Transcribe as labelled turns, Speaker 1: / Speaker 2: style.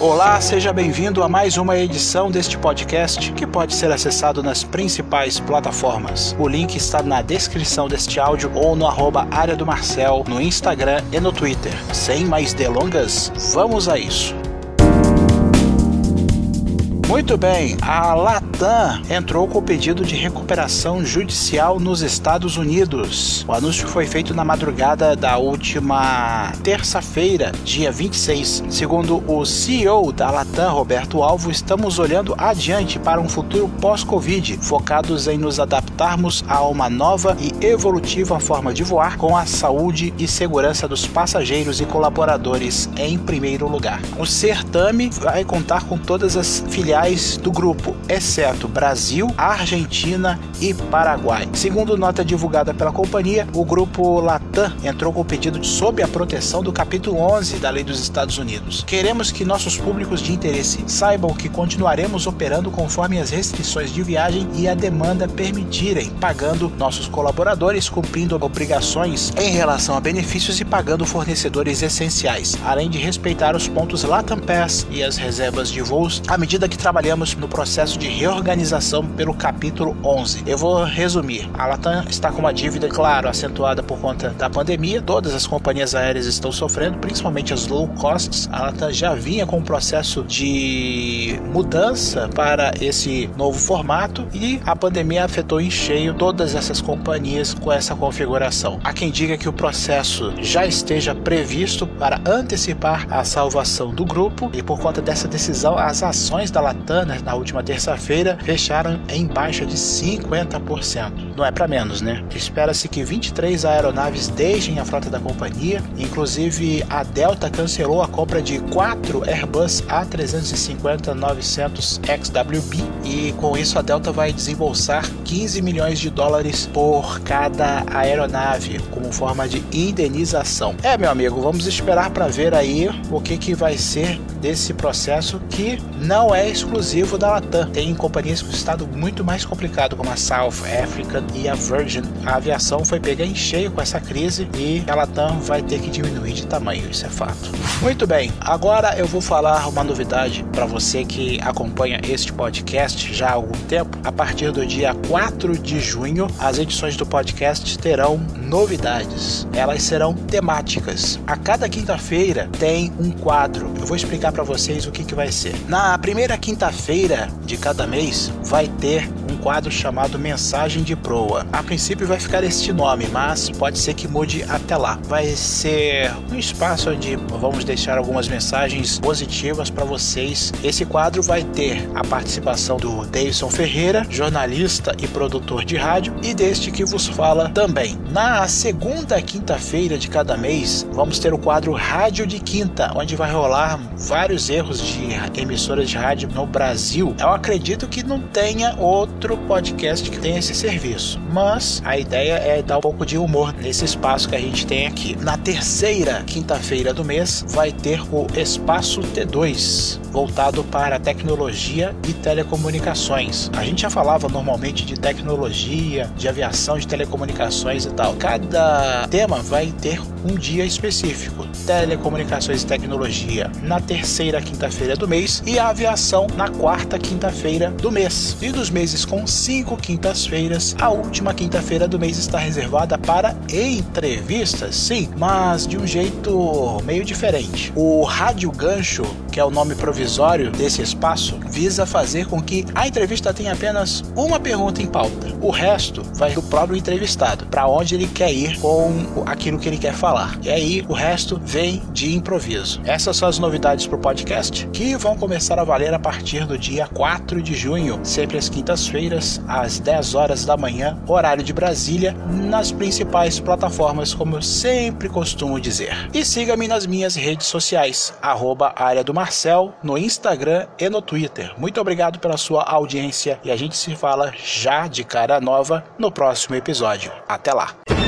Speaker 1: Olá, seja bem-vindo a mais uma edição deste podcast que pode ser acessado nas principais plataformas. O link está na descrição deste áudio ou no arroba área do Marcel no Instagram e no Twitter. Sem mais delongas, vamos a isso. Muito bem, a Latam entrou com o pedido de recuperação judicial nos Estados Unidos. O anúncio foi feito na madrugada da última terça-feira, dia 26. Segundo o CEO da Latam, Roberto Alvo, estamos olhando adiante para um futuro pós-Covid, focados em nos adaptarmos a uma nova e evolutiva forma de voar com a saúde e segurança dos passageiros e colaboradores em primeiro lugar. O certame vai contar com todas as filiais do grupo, exceto Brasil, Argentina e Paraguai. Segundo nota divulgada pela companhia, o grupo Latam entrou com o pedido sob a proteção do capítulo 11 da Lei dos Estados Unidos. Queremos que nossos públicos de interesse saibam que continuaremos operando conforme as restrições de viagem e a demanda permitirem, pagando nossos colaboradores, cumprindo obrigações em relação a benefícios e pagando fornecedores essenciais, além de respeitar os pontos Latam Pass e as reservas de voos à medida que trabalhamos no processo de reorganização pelo capítulo 11. Eu vou resumir. A Latam está com uma dívida, claro, acentuada por conta da pandemia. Todas as companhias aéreas estão sofrendo, principalmente as low costs. A Latam já vinha com um processo de mudança para esse novo formato e a pandemia afetou em cheio todas essas companhias com essa configuração. Há quem diga que o processo já esteja previsto para antecipar a salvação do grupo e por conta dessa decisão as ações da Latam Latam, na última terça-feira, fecharam em baixa de 50%. Não é para menos, né? Espera-se que 23 aeronaves deixem a frota da companhia, inclusive a Delta cancelou a compra de 4 Airbus A350-900 XWB e com isso a Delta vai desembolsar 15 milhões de dólares por cada aeronave como forma de indenização. É, meu amigo, vamos esperar para ver aí o que, que vai ser desse processo que não é exclusivo da Latam. Tem companhias com estado muito mais complicado, como a South African e a Virgin. A aviação foi pega em cheio com essa crise e a Latam vai ter que diminuir de tamanho, isso é fato. Muito bem, agora eu vou falar uma novidade para você que acompanha este podcast já há algum tempo. A partir do dia 4 de junho, as edições do podcast terão novidades. Elas serão temáticas. A cada quinta-feira tem um quadro. Eu vou explicar para vocês o que, que vai ser. Na primeira quinta quinta-feira de cada mês vai ter um quadro chamado Mensagem de Proa. A princípio vai ficar este nome, mas pode ser que mude até lá. Vai ser um espaço onde vamos deixar algumas mensagens positivas para vocês. Esse quadro vai ter a participação do Davidson Ferreira, jornalista e produtor de rádio, e deste que vos fala também. Na segunda quinta-feira de cada mês, vamos ter o quadro Rádio de Quinta, onde vai rolar vários erros de emissoras de rádio no Brasil. Eu acredito que não tenha outro podcast que tenha esse serviço, mas a ideia é dar um pouco de humor nesse espaço que a gente tem aqui. Na terceira quinta-feira do mês vai ter o Espaço T2, voltado para tecnologia e telecomunicações. A gente já falava normalmente de tecnologia, de aviação, de telecomunicações e tal. Cada tema vai ter um dia específico. Telecomunicações e tecnologia na terceira quinta-feira do mês e a aviação na quarta quinta-feira do mês. E dos meses com cinco quintas-feiras, a última quinta-feira do mês está reservada para entrevistas, sim, mas de um jeito meio diferente. O Rádio Gancho, que é o nome provisório desse espaço, visa fazer com que a entrevista tenha apenas uma pergunta em pauta. O resto vai do próprio entrevistado, para onde ele quer ir com aquilo que ele quer falar. E aí o resto vem de improviso. Essas são as novidades para o podcast que vão começar a valer a partir do dia 4 de junho, sempre às quintas-feiras, às 10 horas da manhã, horário de Brasília, nas principais plataformas, como eu sempre costumo dizer. E siga-me nas minhas redes sociais, arroba área do Marcel, no Instagram e no Twitter. Muito obrigado pela sua audiência e a gente se fala já de cara nova no próximo episódio. Até lá!